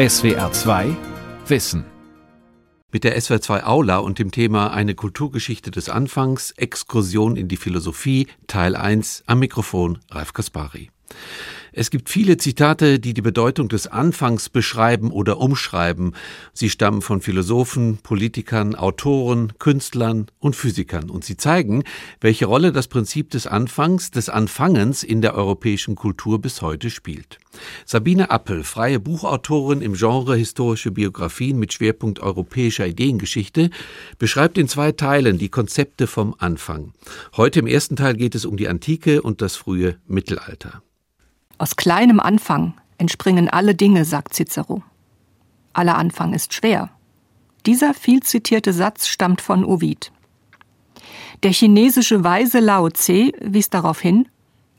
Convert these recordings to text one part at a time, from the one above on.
SWR 2 Wissen. Mit der SWR 2 Aula und dem Thema Eine Kulturgeschichte des Anfangs, Exkursion in die Philosophie, Teil 1, am Mikrofon Ralf Kaspari. Es gibt viele Zitate, die die Bedeutung des Anfangs beschreiben oder umschreiben. Sie stammen von Philosophen, Politikern, Autoren, Künstlern und Physikern und sie zeigen, welche Rolle das Prinzip des Anfangs, des Anfangens in der europäischen Kultur bis heute spielt. Sabine Appel, freie Buchautorin im Genre historische Biografien mit Schwerpunkt europäischer Ideengeschichte, beschreibt in zwei Teilen die Konzepte vom Anfang. Heute im ersten Teil geht es um die Antike und das frühe Mittelalter. Aus kleinem Anfang entspringen alle Dinge, sagt Cicero. Aller Anfang ist schwer. Dieser viel zitierte Satz stammt von Ovid. Der chinesische Weise Lao Tse wies darauf hin,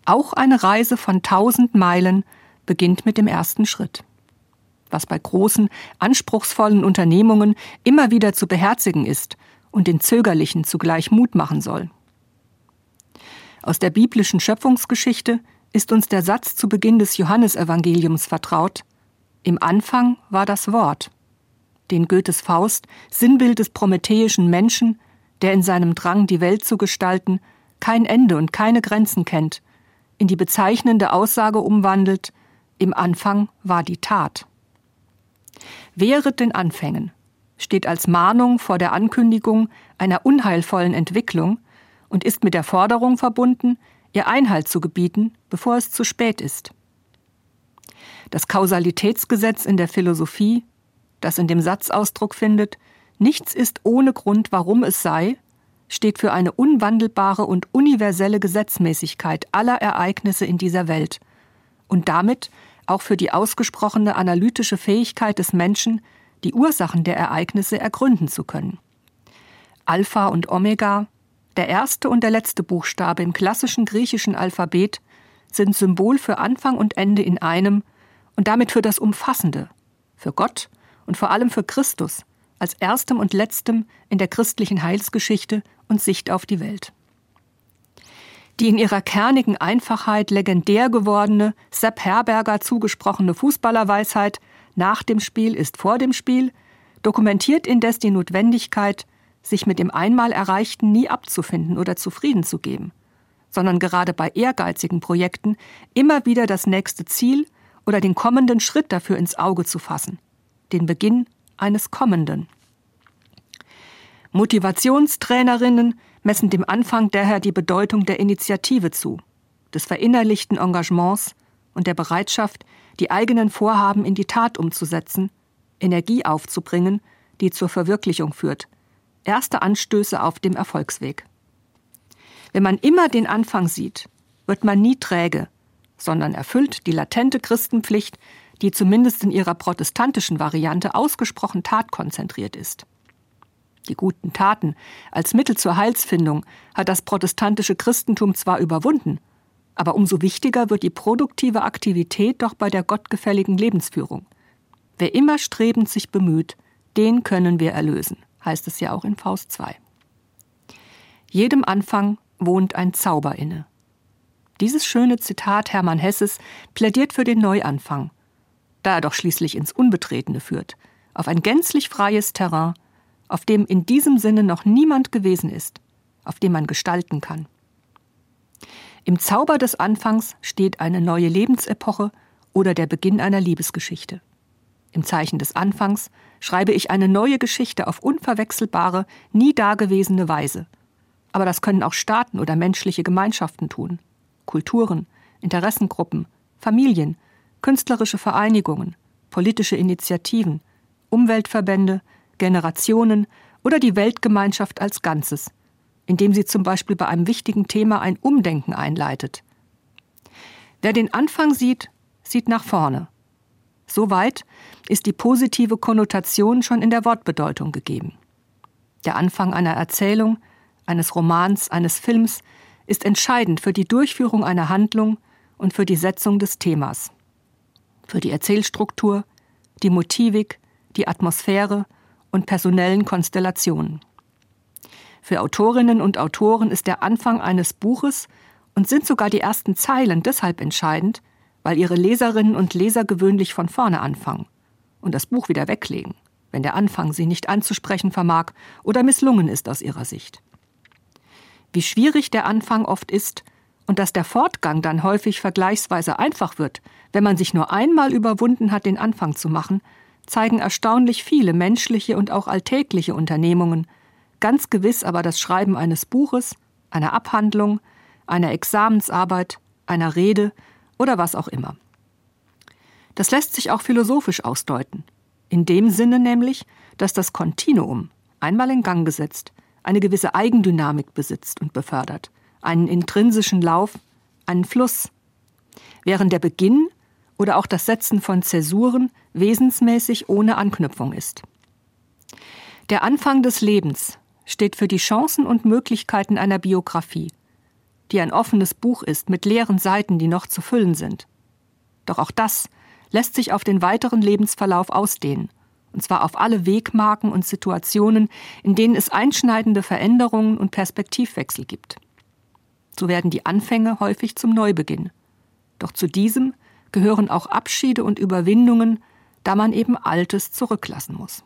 auch eine Reise von tausend Meilen beginnt mit dem ersten Schritt. Was bei großen, anspruchsvollen Unternehmungen immer wieder zu beherzigen ist und den Zögerlichen zugleich Mut machen soll. Aus der biblischen Schöpfungsgeschichte ist uns der Satz zu Beginn des Johannesevangeliums vertraut. Im Anfang war das Wort, den Goethes Faust, Sinnbild des prometheischen Menschen, der in seinem Drang, die Welt zu gestalten, kein Ende und keine Grenzen kennt, in die bezeichnende Aussage umwandelt, im Anfang war die Tat. Wehret den Anfängen steht als Mahnung vor der Ankündigung einer unheilvollen Entwicklung und ist mit der Forderung verbunden, ihr Einhalt zu gebieten, bevor es zu spät ist. Das Kausalitätsgesetz in der Philosophie, das in dem Satz Ausdruck findet, nichts ist ohne Grund, warum es sei, steht für eine unwandelbare und universelle Gesetzmäßigkeit aller Ereignisse in dieser Welt und damit auch für die ausgesprochene analytische Fähigkeit des Menschen, die Ursachen der Ereignisse ergründen zu können. Alpha und Omega, der erste und der letzte Buchstabe im klassischen griechischen Alphabet sind Symbol für Anfang und Ende in einem und damit für das Umfassende, für Gott und vor allem für Christus als erstem und letztem in der christlichen Heilsgeschichte und Sicht auf die Welt. Die in ihrer kernigen Einfachheit legendär gewordene, Sepp Herberger zugesprochene Fußballerweisheit nach dem Spiel ist vor dem Spiel dokumentiert indes die Notwendigkeit, sich mit dem einmal Erreichten nie abzufinden oder zufrieden zu geben, sondern gerade bei ehrgeizigen Projekten immer wieder das nächste Ziel oder den kommenden Schritt dafür ins Auge zu fassen, den Beginn eines kommenden. Motivationstrainerinnen messen dem Anfang daher die Bedeutung der Initiative zu, des verinnerlichten Engagements und der Bereitschaft, die eigenen Vorhaben in die Tat umzusetzen, Energie aufzubringen, die zur Verwirklichung führt – erste Anstöße auf dem Erfolgsweg. Wenn man immer den Anfang sieht, wird man nie träge, sondern erfüllt die latente Christenpflicht, die zumindest in ihrer protestantischen Variante ausgesprochen tatkonzentriert ist. Die guten Taten als Mittel zur Heilsfindung hat das protestantische Christentum zwar überwunden, aber umso wichtiger wird die produktive Aktivität doch bei der gottgefälligen Lebensführung. Wer immer strebend sich bemüht, den können wir erlösen heißt es ja auch in Faust 2. Jedem Anfang wohnt ein Zauber inne. Dieses schöne Zitat Hermann Hesses plädiert für den Neuanfang, da er doch schließlich ins Unbetretene führt, auf ein gänzlich freies Terrain, auf dem in diesem Sinne noch niemand gewesen ist, auf dem man gestalten kann. Im Zauber des Anfangs steht eine neue Lebensepoche oder der Beginn einer Liebesgeschichte. Im Zeichen des Anfangs schreibe ich eine neue Geschichte auf unverwechselbare, nie dagewesene Weise. Aber das können auch Staaten oder menschliche Gemeinschaften tun. Kulturen, Interessengruppen, Familien, künstlerische Vereinigungen, politische Initiativen, Umweltverbände, Generationen oder die Weltgemeinschaft als Ganzes, indem sie zum Beispiel bei einem wichtigen Thema ein Umdenken einleitet. Wer den Anfang sieht, sieht nach vorne. Soweit ist die positive Konnotation schon in der Wortbedeutung gegeben. Der Anfang einer Erzählung, eines Romans, eines Films ist entscheidend für die Durchführung einer Handlung und für die Setzung des Themas. Für die Erzählstruktur, die Motivik, die Atmosphäre und personellen Konstellationen. Für Autorinnen und Autoren ist der Anfang eines Buches und sind sogar die ersten Zeilen deshalb entscheidend, weil ihre Leserinnen und Leser gewöhnlich von vorne anfangen und das Buch wieder weglegen, wenn der Anfang sie nicht anzusprechen vermag oder misslungen ist aus ihrer Sicht. Wie schwierig der Anfang oft ist und dass der Fortgang dann häufig vergleichsweise einfach wird, wenn man sich nur einmal überwunden hat, den Anfang zu machen, zeigen erstaunlich viele menschliche und auch alltägliche Unternehmungen, ganz gewiss aber das Schreiben eines Buches, einer Abhandlung, einer Examensarbeit, einer Rede oder was auch immer. Das lässt sich auch philosophisch ausdeuten, in dem Sinne nämlich, dass das Kontinuum, einmal in Gang gesetzt, eine gewisse Eigendynamik besitzt und befördert, einen intrinsischen Lauf, einen Fluss, während der Beginn oder auch das Setzen von Zäsuren wesensmäßig ohne Anknüpfung ist. Der Anfang des Lebens steht für die Chancen und Möglichkeiten einer Biografie, die ein offenes Buch ist mit leeren Seiten, die noch zu füllen sind. Doch auch das lässt sich auf den weiteren Lebensverlauf ausdehnen, und zwar auf alle Wegmarken und Situationen, in denen es einschneidende Veränderungen und Perspektivwechsel gibt. So werden die Anfänge häufig zum Neubeginn. Doch zu diesem gehören auch Abschiede und Überwindungen, da man eben Altes zurücklassen muss.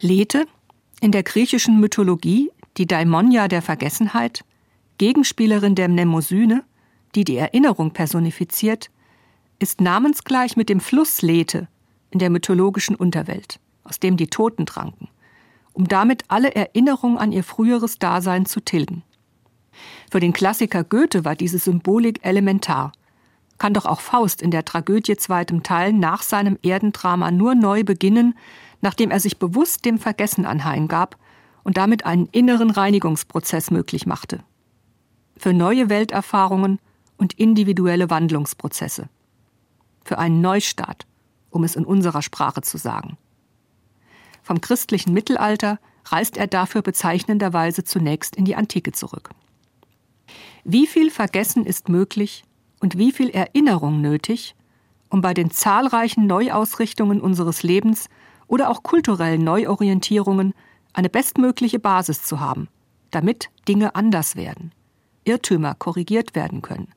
Lethe, in der griechischen Mythologie die Daimonia der Vergessenheit, Gegenspielerin der Mnemosyne, die die Erinnerung personifiziert, ist namensgleich mit dem Fluss Lethe in der mythologischen Unterwelt, aus dem die Toten tranken, um damit alle Erinnerung an ihr früheres Dasein zu tilgen. Für den Klassiker Goethe war diese Symbolik elementar. Kann doch auch Faust in der Tragödie zweitem Teil nach seinem Erdendrama nur neu beginnen, nachdem er sich bewusst dem Vergessen anheimgab und damit einen inneren Reinigungsprozess möglich machte. Für neue Welterfahrungen und individuelle Wandlungsprozesse. Für einen Neustart, um es in unserer Sprache zu sagen. Vom christlichen Mittelalter reist er dafür bezeichnenderweise zunächst in die Antike zurück. Wie viel Vergessen ist möglich und wie viel Erinnerung nötig, um bei den zahlreichen Neuausrichtungen unseres Lebens oder auch kulturellen Neuorientierungen eine bestmögliche Basis zu haben, damit Dinge anders werden, Irrtümer korrigiert werden können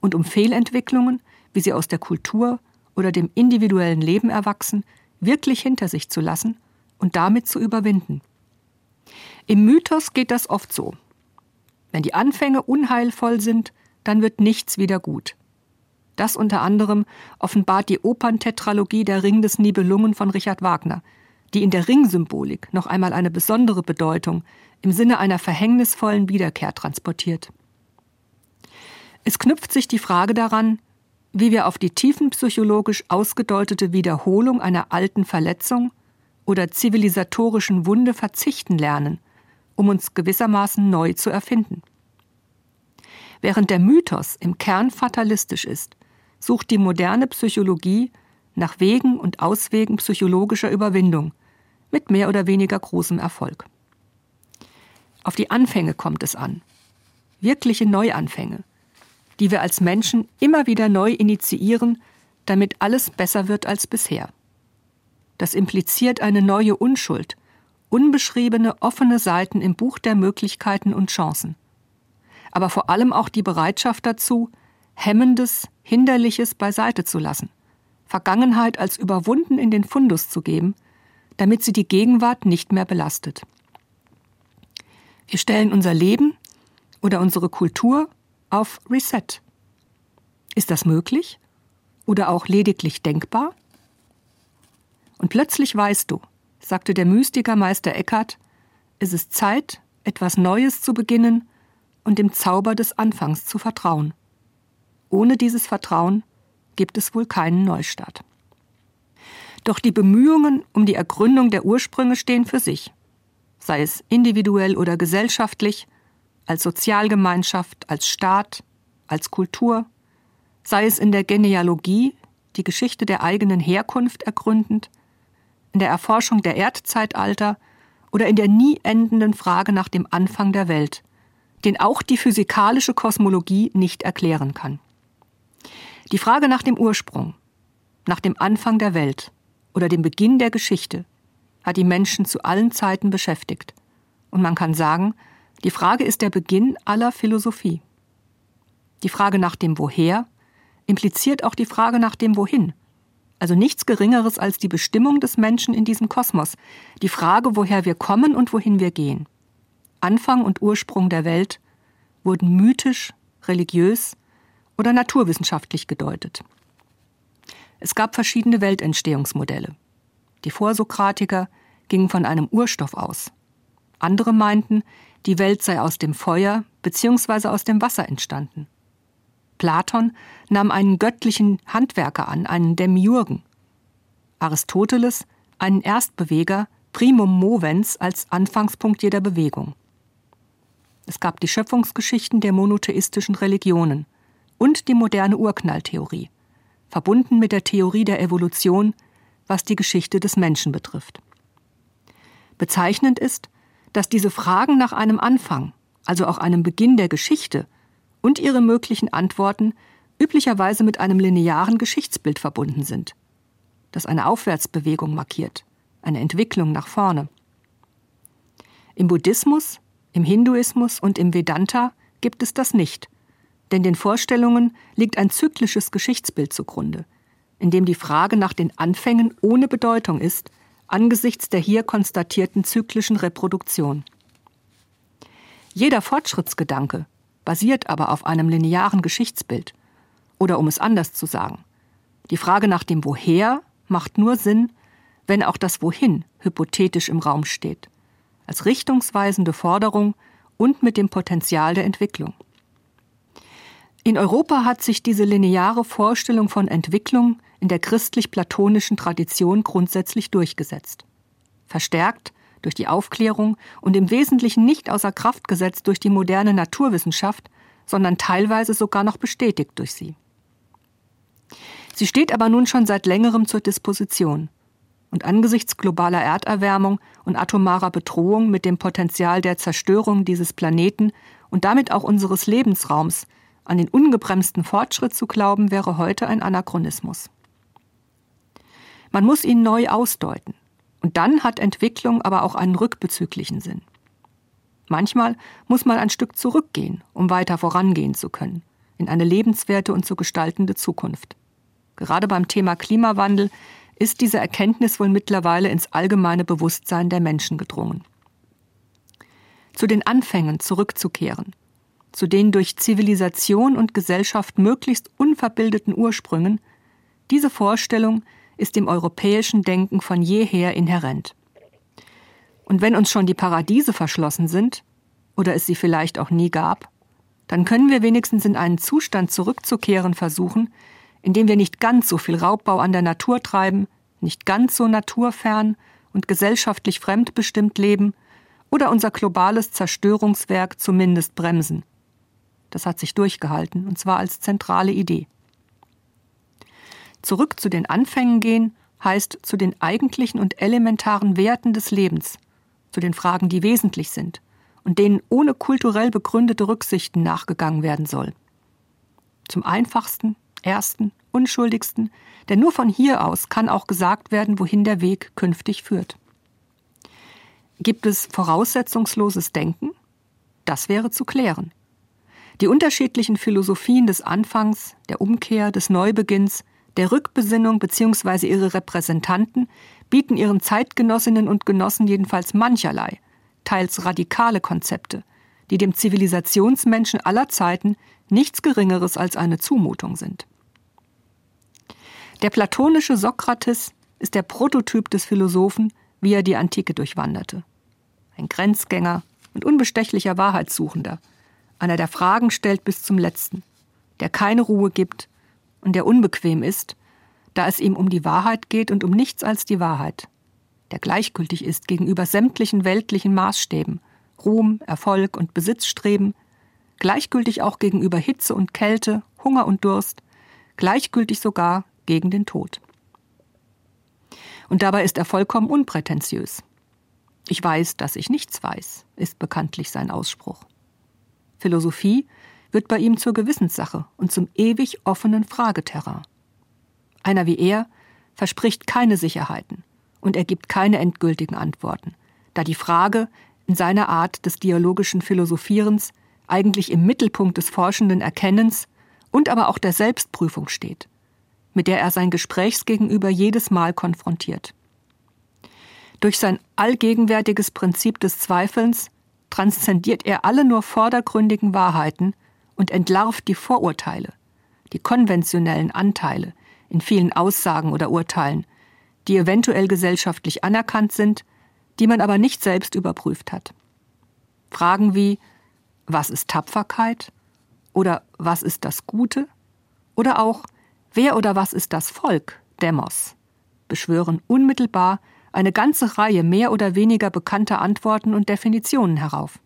und um Fehlentwicklungen, wie sie aus der Kultur oder dem individuellen Leben erwachsen, wirklich hinter sich zu lassen und damit zu überwinden. Im Mythos geht das oft so. Wenn die Anfänge unheilvoll sind, dann wird nichts wieder gut. Das unter anderem offenbart die Operntetralogie Der Ring des Nibelungen von Richard Wagner, die in der Ringsymbolik noch einmal eine besondere Bedeutung im Sinne einer verhängnisvollen Wiederkehr transportiert. Es knüpft sich die Frage daran, wie wir auf die tiefenpsychologisch ausgedeutete Wiederholung einer alten Verletzung oder zivilisatorischen Wunde verzichten lernen um uns gewissermaßen neu zu erfinden. Während der Mythos im Kern fatalistisch ist, sucht die moderne Psychologie nach Wegen und Auswegen psychologischer Überwindung mit mehr oder weniger großem Erfolg. Auf die Anfänge kommt es an, wirkliche Neuanfänge, die wir als Menschen immer wieder neu initiieren, damit alles besser wird als bisher. Das impliziert eine neue Unschuld, unbeschriebene, offene Seiten im Buch der Möglichkeiten und Chancen. Aber vor allem auch die Bereitschaft dazu, Hemmendes, Hinderliches beiseite zu lassen, Vergangenheit als überwunden in den Fundus zu geben, damit sie die Gegenwart nicht mehr belastet. Wir stellen unser Leben oder unsere Kultur auf Reset. Ist das möglich oder auch lediglich denkbar? Und plötzlich weißt du, sagte der Mystiker Meister Eckhart, es ist Zeit, etwas Neues zu beginnen und dem Zauber des Anfangs zu vertrauen. Ohne dieses Vertrauen gibt es wohl keinen Neustart. Doch die Bemühungen um die Ergründung der Ursprünge stehen für sich, sei es individuell oder gesellschaftlich, als Sozialgemeinschaft, als Staat, als Kultur, sei es in der Genealogie, die Geschichte der eigenen Herkunft ergründend, in der Erforschung der Erdzeitalter oder in der nie endenden Frage nach dem Anfang der Welt, den auch die physikalische Kosmologie nicht erklären kann. Die Frage nach dem Ursprung, nach dem Anfang der Welt oder dem Beginn der Geschichte hat die Menschen zu allen Zeiten beschäftigt. Und man kann sagen, die Frage ist der Beginn aller Philosophie. Die Frage nach dem Woher impliziert auch die Frage nach dem Wohin Also nichts Geringeres als die Bestimmung des Menschen in diesem Kosmos, die Frage, woher wir kommen und wohin wir gehen. Anfang und Ursprung der Welt wurden mythisch, religiös oder naturwissenschaftlich gedeutet. Es gab verschiedene Weltentstehungsmodelle. Die Vorsokratiker gingen von einem Urstoff aus. Andere meinten, die Welt sei aus dem Feuer bzw. aus dem Wasser entstanden. Platon nahm einen göttlichen Handwerker an, einen Demiurgen. Aristoteles einen Erstbeweger, primum movens, als Anfangspunkt jeder Bewegung. Es gab die Schöpfungsgeschichten der monotheistischen Religionen und die moderne Urknalltheorie, verbunden mit der Theorie der Evolution, was die Geschichte des Menschen betrifft. Bezeichnend ist, dass diese Fragen nach einem Anfang, also auch einem Beginn der Geschichte und ihre möglichen Antworten üblicherweise mit einem linearen Geschichtsbild verbunden sind, das eine Aufwärtsbewegung markiert, eine Entwicklung nach vorne. Im Buddhismus, im Hinduismus und im Vedanta gibt es das nicht, denn den Vorstellungen liegt ein zyklisches Geschichtsbild zugrunde, in dem die Frage nach den Anfängen ohne Bedeutung ist, angesichts der hier konstatierten zyklischen Reproduktion. Jeder Fortschrittsgedanke basiert aber auf einem linearen Geschichtsbild. Oder um es anders zu sagen, die Frage nach dem Woher macht nur Sinn, wenn auch das Wohin hypothetisch im Raum steht, als richtungsweisende Forderung und mit dem Potenzial der Entwicklung. In Europa hat sich diese lineare Vorstellung von Entwicklung in der christlich-platonischen Tradition grundsätzlich durchgesetzt. Verstärkt durch die Aufklärung und im Wesentlichen nicht außer Kraft gesetzt durch die moderne Naturwissenschaft, sondern teilweise sogar noch bestätigt durch sie. Sie steht aber nun schon seit längerem zur Disposition. Und angesichts globaler Erderwärmung und atomarer Bedrohung mit dem Potenzial der Zerstörung dieses Planeten und damit auch unseres Lebensraums an den ungebremsten Fortschritt zu glauben, wäre heute ein Anachronismus. Man muss ihn neu ausdeuten. Und dann hat Entwicklung aber auch einen rückbezüglichen Sinn. Manchmal muss man ein Stück zurückgehen, um weiter vorangehen zu können, in eine lebenswerte und zu gestaltende Zukunft. Gerade beim Thema Klimawandel ist diese Erkenntnis wohl mittlerweile ins allgemeine Bewusstsein der Menschen gedrungen. Zu den Anfängen zurückzukehren, zu den durch Zivilisation und Gesellschaft möglichst unverbildeten Ursprüngen, diese Vorstellung ist dem europäischen Denken von jeher inhärent. Und wenn uns schon die Paradiese verschlossen sind, oder es sie vielleicht auch nie gab, dann können wir wenigstens in einen Zustand zurückzukehren versuchen, in dem wir nicht ganz so viel Raubbau an der Natur treiben, nicht ganz so naturfern und gesellschaftlich fremdbestimmt leben oder unser globales Zerstörungswerk zumindest bremsen. Das hat sich durchgehalten, und zwar als zentrale Idee. Zurück zu den Anfängen gehen heißt zu den eigentlichen und elementaren Werten des Lebens, zu den Fragen, die wesentlich sind und denen ohne kulturell begründete Rücksichten nachgegangen werden soll. Zum einfachsten, ersten, unschuldigsten, denn nur von hier aus kann auch gesagt werden, wohin der Weg künftig führt. Gibt es voraussetzungsloses Denken? Das wäre zu klären. Die unterschiedlichen Philosophien des Anfangs, der Umkehr, des Neubeginns, der Rückbesinnung bzw. ihre Repräsentanten bieten ihren Zeitgenossinnen und Genossen jedenfalls mancherlei, teils radikale Konzepte, die dem Zivilisationsmenschen aller Zeiten nichts Geringeres als eine Zumutung sind. Der platonische Sokrates ist der Prototyp des Philosophen, wie er die Antike durchwanderte. Ein Grenzgänger und unbestechlicher Wahrheitssuchender – einer der Fragen stellt bis zum letzten, der keine Ruhe gibt und der unbequem ist, da es ihm um die Wahrheit geht und um nichts als die Wahrheit, der gleichgültig ist gegenüber sämtlichen weltlichen Maßstäben, Ruhm, Erfolg und Besitzstreben, gleichgültig auch gegenüber Hitze und Kälte, Hunger und Durst, gleichgültig sogar gegen den Tod. Und dabei ist er vollkommen unprätentiös. Ich weiß, dass ich nichts weiß, ist bekanntlich sein Ausspruch. Philosophie wird bei ihm zur Gewissenssache und zum ewig offenen Frageterrain. Einer wie er verspricht keine Sicherheiten und er gibt keine endgültigen Antworten, da die Frage in seiner Art des dialogischen Philosophierens eigentlich im Mittelpunkt des forschenden Erkennens und aber auch der Selbstprüfung steht. mit der er sein Gesprächsgegenüber jedes Mal konfrontiert. Durch sein allgegenwärtiges Prinzip des Zweifelns transzendiert er alle nur vordergründigen Wahrheiten und entlarvt die Vorurteile, die konventionellen Anteile in vielen Aussagen oder Urteilen, die eventuell gesellschaftlich anerkannt sind, die man aber nicht selbst überprüft hat. Fragen wie was ist Tapferkeit? Oder was ist das Gute? Oder auch wer oder was ist das Volk, Demos, beschwören unmittelbar eine ganze Reihe mehr oder weniger bekannter Antworten und Definitionen herauf.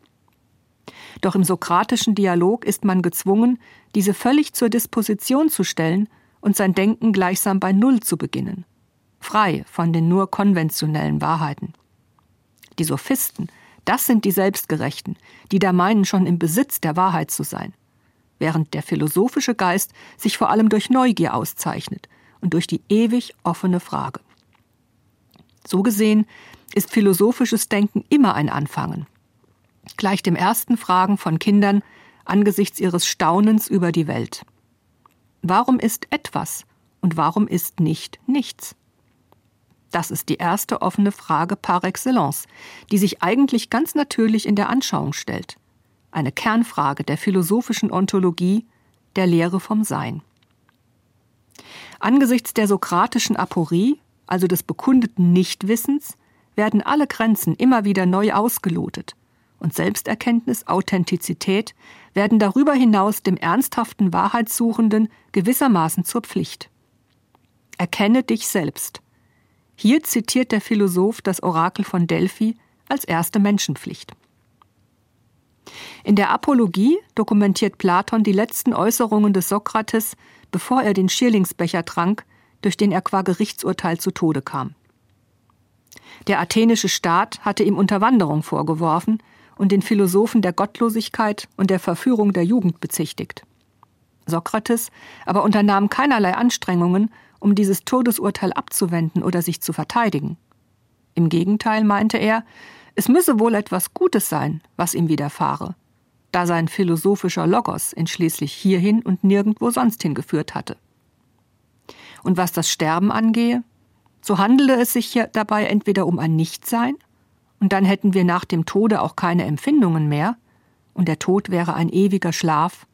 Doch im sokratischen Dialog ist man gezwungen, diese völlig zur Disposition zu stellen und sein Denken gleichsam bei Null zu beginnen, frei von den nur konventionellen Wahrheiten. Die Sophisten, das sind die Selbstgerechten, die da meinen, schon im Besitz der Wahrheit zu sein, während der philosophische Geist sich vor allem durch Neugier auszeichnet und durch die ewig offene Frage. So gesehen ist philosophisches Denken immer ein Anfangen. Gleich dem ersten Fragen von Kindern angesichts ihres Staunens über die Welt. Warum ist etwas und warum ist nicht nichts? Das ist die erste offene Frage par excellence, die sich eigentlich ganz natürlich in der Anschauung stellt. Eine Kernfrage der philosophischen Ontologie, der Lehre vom Sein. Angesichts der sokratischen Aporie also des bekundeten Nichtwissens, werden alle Grenzen immer wieder neu ausgelotet und Selbsterkenntnis, Authentizität werden darüber hinaus dem ernsthaften Wahrheitssuchenden gewissermaßen zur Pflicht. Erkenne dich selbst. Hier zitiert der Philosoph das Orakel von Delphi als erste Menschenpflicht. In der Apologie dokumentiert Platon die letzten Äußerungen des Sokrates, bevor er den Schierlingsbecher trank, durch den er qua Gerichtsurteil zu Tode kam. Der athenische Staat hatte ihm Unterwanderung vorgeworfen und den Philosophen der Gottlosigkeit und der Verführung der Jugend bezichtigt. Sokrates aber unternahm keinerlei Anstrengungen, um dieses Todesurteil abzuwenden oder sich zu verteidigen. Im Gegenteil meinte er, es müsse wohl etwas Gutes sein, was ihm widerfahre, da sein philosophischer Logos ihn schließlich hierhin und nirgendwo sonst hingeführt hatte. Und was das Sterben angehe, so handele es sich dabei entweder um ein Nichtsein, und dann hätten wir nach dem Tode auch keine Empfindungen mehr, und der Tod wäre ein ewiger Schlaf,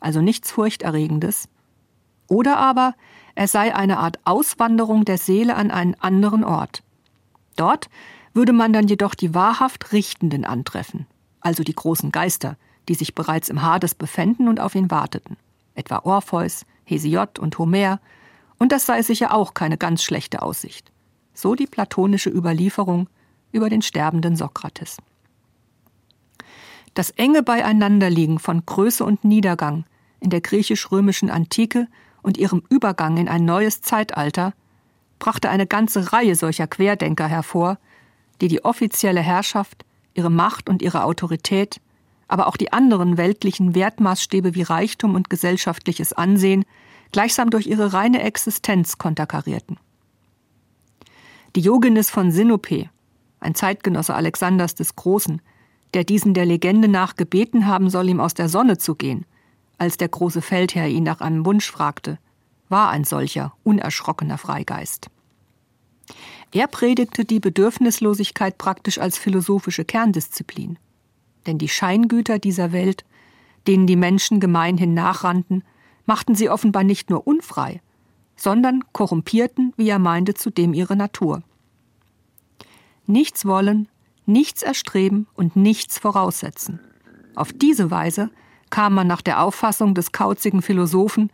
also nichts Furchterregendes, oder aber er sei eine Art Auswanderung der Seele an einen anderen Ort. Dort würde man dann jedoch die wahrhaft Richtenden antreffen, also die großen Geister, die sich bereits im Hades befänden und auf ihn warteten, etwa Orpheus, Hesiod und Homer und das sei sicher auch keine ganz schlechte Aussicht. So die platonische Überlieferung über den sterbenden Sokrates. Das enge Beieinanderliegen von Größe und Niedergang in der griechisch-römischen Antike und ihrem Übergang in ein neues Zeitalter brachte eine ganze Reihe solcher Querdenker hervor, die die offizielle Herrschaft, ihre Macht und ihre Autorität, aber auch die anderen weltlichen Wertmaßstäbe wie Reichtum und gesellschaftliches Ansehen gleichsam durch ihre reine Existenz konterkarierten. Diogenes von Sinope, ein Zeitgenosse Alexanders des Großen, der diesen der Legende nach gebeten haben soll, ihm aus der Sonne zu gehen, als der große Feldherr ihn nach einem Wunsch fragte, war ein solcher unerschrockener Freigeist. Er predigte die Bedürfnislosigkeit praktisch als philosophische Kerndisziplin. Denn die Scheingüter dieser Welt, denen die Menschen gemeinhin nachrannten, machten sie offenbar nicht nur unfrei, sondern korrumpierten, wie er meinte, zudem ihre Natur. Nichts wollen, nichts erstreben und nichts voraussetzen. Auf diese Weise kam man nach der Auffassung des kauzigen Philosophen,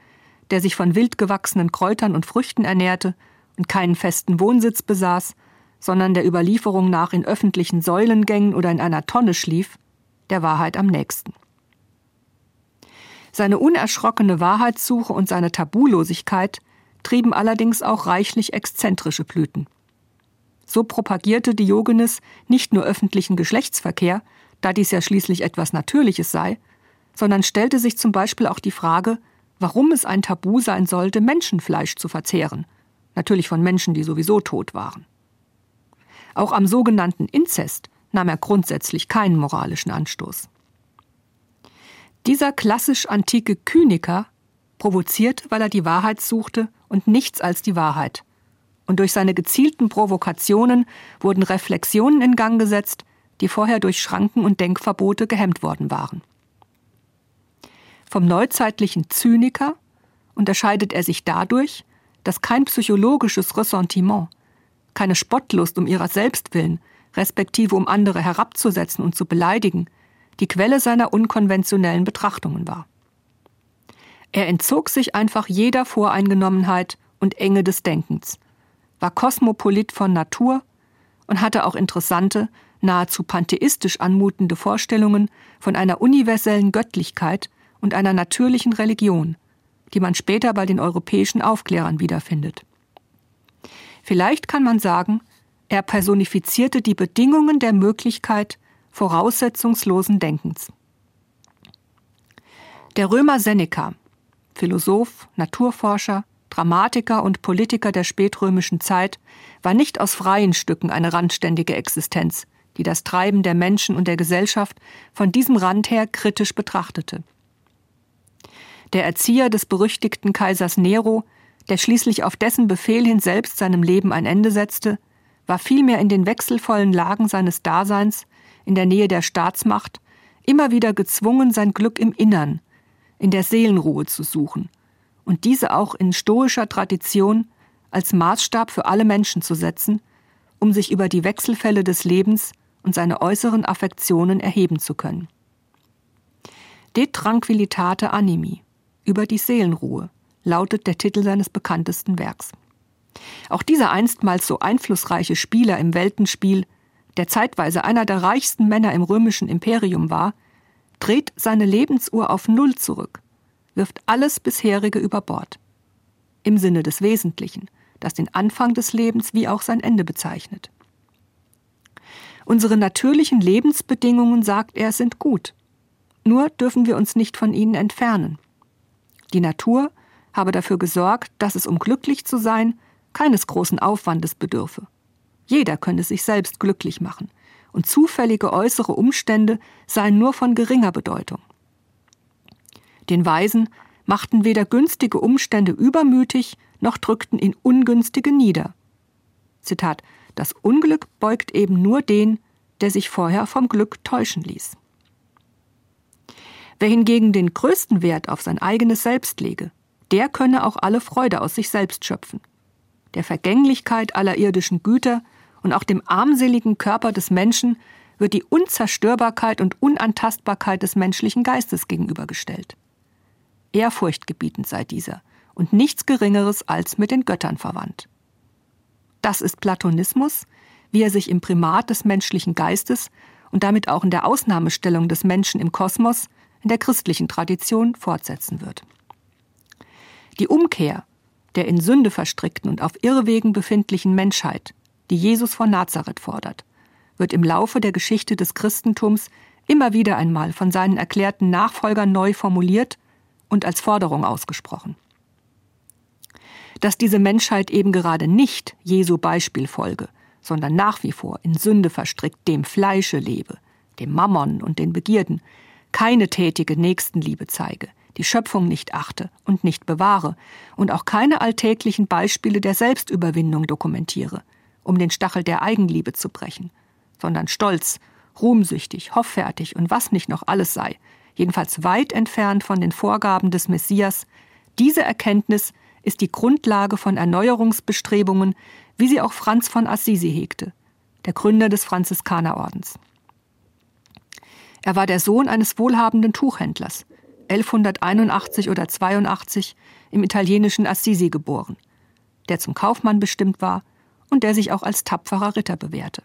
der sich von wild gewachsenen Kräutern und Früchten ernährte und keinen festen Wohnsitz besaß, sondern der Überlieferung nach in öffentlichen Säulengängen oder in einer Tonne schlief, der Wahrheit am nächsten. Seine unerschrockene Wahrheitssuche und seine Tabulosigkeit trieben allerdings auch reichlich exzentrische Blüten. So propagierte Diogenes nicht nur öffentlichen Geschlechtsverkehr, da dies ja schließlich etwas Natürliches sei, sondern stellte sich zum Beispiel auch die Frage, warum es ein Tabu sein sollte, Menschenfleisch zu verzehren, natürlich von Menschen, die sowieso tot waren. Auch am sogenannten Inzest nahm er grundsätzlich keinen moralischen Anstoß. Dieser klassisch antike Kyniker provoziert, weil er die Wahrheit suchte und nichts als die Wahrheit. Und durch seine gezielten Provokationen wurden Reflexionen in Gang gesetzt, die vorher durch Schranken und Denkverbote gehemmt worden waren. Vom neuzeitlichen Zyniker unterscheidet er sich dadurch, dass kein psychologisches Ressentiment, keine Spottlust um ihrer selbst willen, respektive um andere herabzusetzen und zu beleidigen, die Quelle seiner unkonventionellen Betrachtungen war. Er entzog sich einfach jeder Voreingenommenheit und Enge des Denkens, war kosmopolit von Natur und hatte auch interessante, nahezu pantheistisch anmutende Vorstellungen von einer universellen Göttlichkeit und einer natürlichen Religion, die man später bei den europäischen Aufklärern wiederfindet. Vielleicht kann man sagen, er personifizierte die Bedingungen der Möglichkeit voraussetzungslosen Denkens. Der Römer Seneca, Philosoph, Naturforscher, Dramatiker und Politiker der spätrömischen Zeit, war nicht aus freien Stücken eine randständige Existenz, die das Treiben der Menschen und der Gesellschaft von diesem Rand her kritisch betrachtete. Der Erzieher des berüchtigten Kaisers Nero, der schließlich auf dessen Befehl hin selbst seinem Leben ein Ende setzte, war vielmehr in den wechselvollen Lagen seines Daseins, in der Nähe der Staatsmacht, immer wieder gezwungen, sein Glück im Innern, in der Seelenruhe zu suchen und diese auch in stoischer Tradition als Maßstab für alle Menschen zu setzen, um sich über die Wechselfälle des Lebens und seine äußeren Affektionen erheben zu können. De tranquilitate animi, über die Seelenruhe, lautet der Titel seines bekanntesten Werks. Auch dieser einstmals so einflussreiche Spieler im Weltenspiel, der zeitweise einer der reichsten Männer im römischen Imperium war, dreht seine Lebensuhr auf Null zurück, wirft alles bisherige über Bord. Im Sinne des Wesentlichen, das den Anfang des Lebens wie auch sein Ende bezeichnet. Unsere natürlichen Lebensbedingungen, sagt er, sind gut. Nur dürfen wir uns nicht von ihnen entfernen. Die Natur habe dafür gesorgt, dass es, um glücklich zu sein, keines großen Aufwandes bedürfe. Jeder könne sich selbst glücklich machen, und zufällige äußere Umstände seien nur von geringer Bedeutung. Den Weisen machten weder günstige Umstände übermütig, noch drückten ihn ungünstige nieder. Zitat Das Unglück beugt eben nur den, der sich vorher vom Glück täuschen ließ. Wer hingegen den größten Wert auf sein eigenes Selbst lege, der könne auch alle Freude aus sich selbst schöpfen. Der Vergänglichkeit aller irdischen Güter und auch dem armseligen Körper des Menschen wird die Unzerstörbarkeit und Unantastbarkeit des menschlichen Geistes gegenübergestellt. Ehrfurchtgebietend sei dieser und nichts Geringeres als mit den Göttern verwandt. Das ist Platonismus, wie er sich im Primat des menschlichen Geistes und damit auch in der Ausnahmestellung des Menschen im Kosmos in der christlichen Tradition fortsetzen wird. Die Umkehr der in Sünde verstrickten und auf Irrwegen befindlichen Menschheit, die Jesus von Nazareth fordert, wird im Laufe der Geschichte des Christentums immer wieder einmal von seinen erklärten Nachfolgern neu formuliert und als Forderung ausgesprochen. Dass diese Menschheit eben gerade nicht Jesu Beispiel folge, sondern nach wie vor in Sünde verstrickt dem Fleische lebe, dem Mammon und den Begierden, keine tätige Nächstenliebe zeige, die Schöpfung nicht achte und nicht bewahre und auch keine alltäglichen Beispiele der Selbstüberwindung dokumentiere, um den Stachel der Eigenliebe zu brechen, sondern stolz, ruhmsüchtig, hoffärtig und was nicht noch alles sei, jedenfalls weit entfernt von den Vorgaben des Messias, diese Erkenntnis ist die Grundlage von Erneuerungsbestrebungen, wie sie auch Franz von Assisi hegte, der Gründer des Franziskanerordens. Er war der Sohn eines wohlhabenden Tuchhändlers, 1181 oder 82 im italienischen Assisi geboren, der zum Kaufmann bestimmt war und der sich auch als tapferer Ritter bewährte.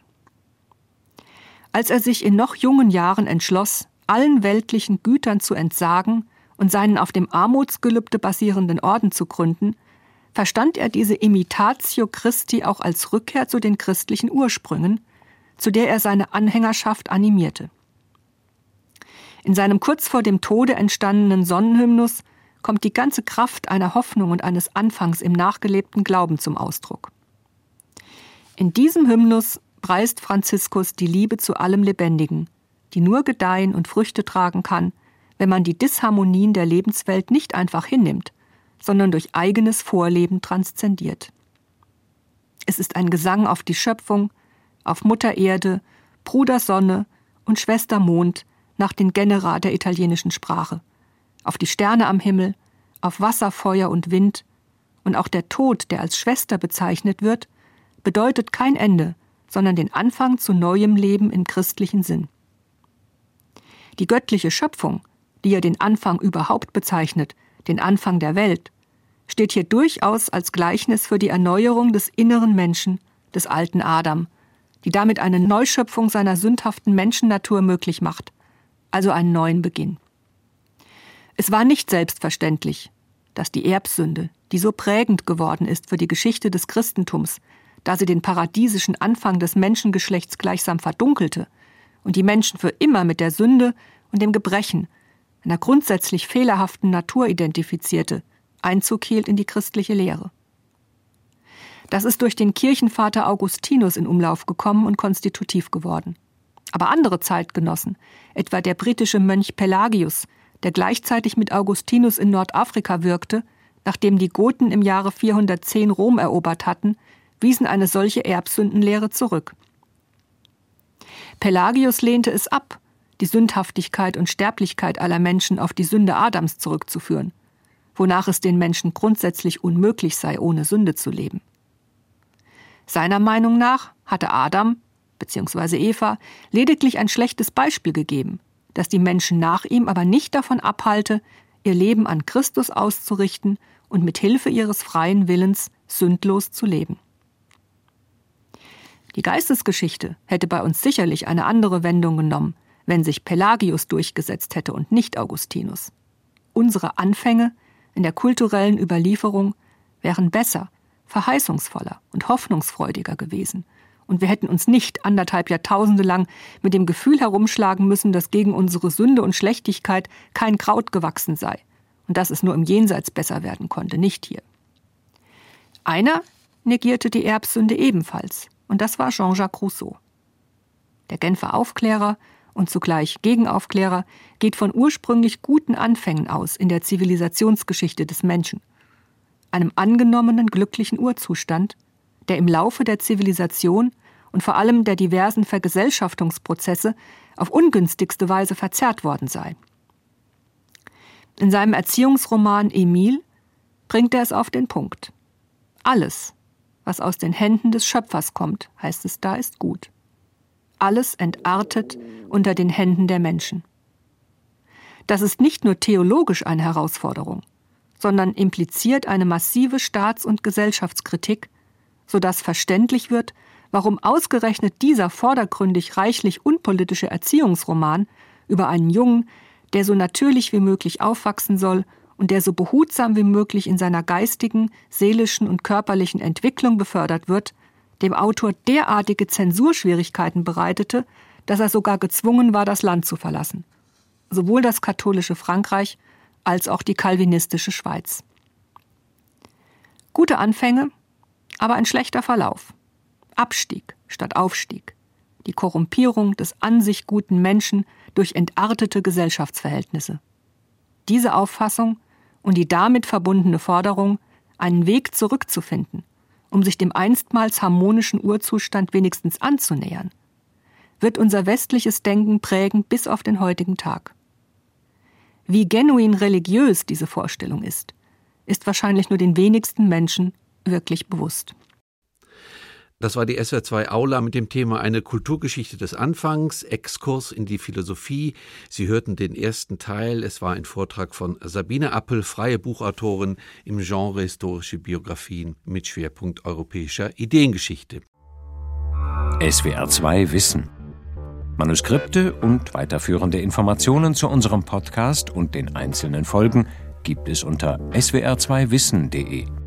Als er sich in noch jungen Jahren entschloss, allen weltlichen Gütern zu entsagen und seinen auf dem Armutsgelübde basierenden Orden zu gründen, verstand er diese Imitatio Christi auch als Rückkehr zu den christlichen Ursprüngen, zu der er seine Anhängerschaft animierte. In seinem kurz vor dem Tode entstandenen Sonnenhymnus kommt die ganze Kraft einer Hoffnung und eines Anfangs im nachgelebten Glauben zum Ausdruck. In diesem Hymnus preist Franziskus die Liebe zu allem Lebendigen, die nur gedeihen und Früchte tragen kann, wenn man die Disharmonien der Lebenswelt nicht einfach hinnimmt, sondern durch eigenes Vorleben transzendiert. Es ist ein Gesang auf die Schöpfung, auf Mutter Erde, Bruder Sonne und Schwester Mond nach den Genera der italienischen Sprache, auf die Sterne am Himmel, auf Wasser, Feuer und Wind, und auch der Tod, der als Schwester bezeichnet wird, bedeutet kein Ende, sondern den Anfang zu neuem Leben im christlichen Sinn. Die göttliche Schöpfung, die ja den Anfang überhaupt bezeichnet, den Anfang der Welt, steht hier durchaus als Gleichnis für die Erneuerung des inneren Menschen, des alten Adam, die damit eine Neuschöpfung seiner sündhaften Menschennatur möglich macht, also einen neuen Beginn. Es war nicht selbstverständlich, dass die Erbsünde, die so prägend geworden ist für die Geschichte des Christentums, da sie den paradiesischen Anfang des Menschengeschlechts gleichsam verdunkelte und die Menschen für immer mit der Sünde und dem Gebrechen, einer grundsätzlich fehlerhaften Natur identifizierte, Einzug hielt in die christliche Lehre. Das ist durch den Kirchenvater Augustinus in Umlauf gekommen und konstitutiv geworden. Aber andere Zeitgenossen, etwa der britische Mönch Pelagius, der gleichzeitig mit Augustinus in Nordafrika wirkte, nachdem die Goten im Jahre 410 Rom erobert hatten, wiesen eine solche Erbsündenlehre zurück. Pelagius lehnte es ab, die Sündhaftigkeit und Sterblichkeit aller Menschen auf die Sünde Adams zurückzuführen, wonach es den Menschen grundsätzlich unmöglich sei, ohne Sünde zu leben. Seiner Meinung nach hatte Adam bzw. Eva lediglich ein schlechtes Beispiel gegeben, das die Menschen nach ihm aber nicht davon abhalte, ihr Leben an Christus auszurichten und mit Hilfe ihres freien Willens sündlos zu leben. Die Geistesgeschichte hätte bei uns sicherlich eine andere Wendung genommen, wenn sich Pelagius durchgesetzt hätte und nicht Augustinus. Unsere Anfänge in der kulturellen Überlieferung wären besser, verheißungsvoller und hoffnungsfreudiger gewesen und wir hätten uns nicht anderthalb Jahrtausende lang mit dem Gefühl herumschlagen müssen, dass gegen unsere Sünde und Schlechtigkeit kein Kraut gewachsen sei und dass es nur im Jenseits besser werden konnte, nicht hier. Einer negierte die Erbsünde ebenfalls, und das war Jean-Jacques Rousseau. Der Genfer Aufklärer und zugleich Gegenaufklärer geht von ursprünglich guten Anfängen aus in der Zivilisationsgeschichte des Menschen, einem angenommenen glücklichen Urzustand, der im Laufe der Zivilisation und vor allem der diversen Vergesellschaftungsprozesse auf ungünstigste Weise verzerrt worden sei. In seinem Erziehungsroman Emil bringt er es auf den Punkt. Alles, was aus den Händen des Schöpfers kommt, heißt es da, ist gut. Alles entartet unter den Händen der Menschen. Das ist nicht nur theologisch eine Herausforderung, sondern impliziert eine massive Staats- und Gesellschaftskritik, sodass verständlich wird, warum ausgerechnet dieser vordergründig reichlich unpolitische Erziehungsroman über einen Jungen, der so natürlich wie möglich aufwachsen soll und der so behutsam wie möglich in seiner geistigen, seelischen und körperlichen Entwicklung befördert wird, dem Autor derartige Zensurschwierigkeiten bereitete, dass er sogar gezwungen war, das Land zu verlassen. Sowohl das katholische Frankreich als auch die kalvinistische Schweiz. Gute Anfänge, aber ein schlechter Verlauf. Abstieg statt Aufstieg. Die Korrumpierung des an sich guten Menschen durch entartete Gesellschaftsverhältnisse. Diese Auffassung und die damit verbundene Forderung, einen Weg zurückzufinden, um sich dem einstmals harmonischen Urzustand wenigstens anzunähern, wird unser westliches Denken prägen bis auf den heutigen Tag. Wie genuin religiös diese Vorstellung ist, ist wahrscheinlich nur den wenigsten Menschen wirklich bewusst. Das war die SWR2 Aula mit dem Thema Eine Kulturgeschichte des Anfangs, Exkurs in die Philosophie. Sie hörten den ersten Teil. Es war ein Vortrag von Sabine Appel, freie Buchautorin im Genre historische Biografien mit Schwerpunkt europäischer Ideengeschichte. SWR2 Wissen. Manuskripte und weiterführende Informationen zu unserem Podcast und den einzelnen Folgen gibt es unter swr2wissen.de.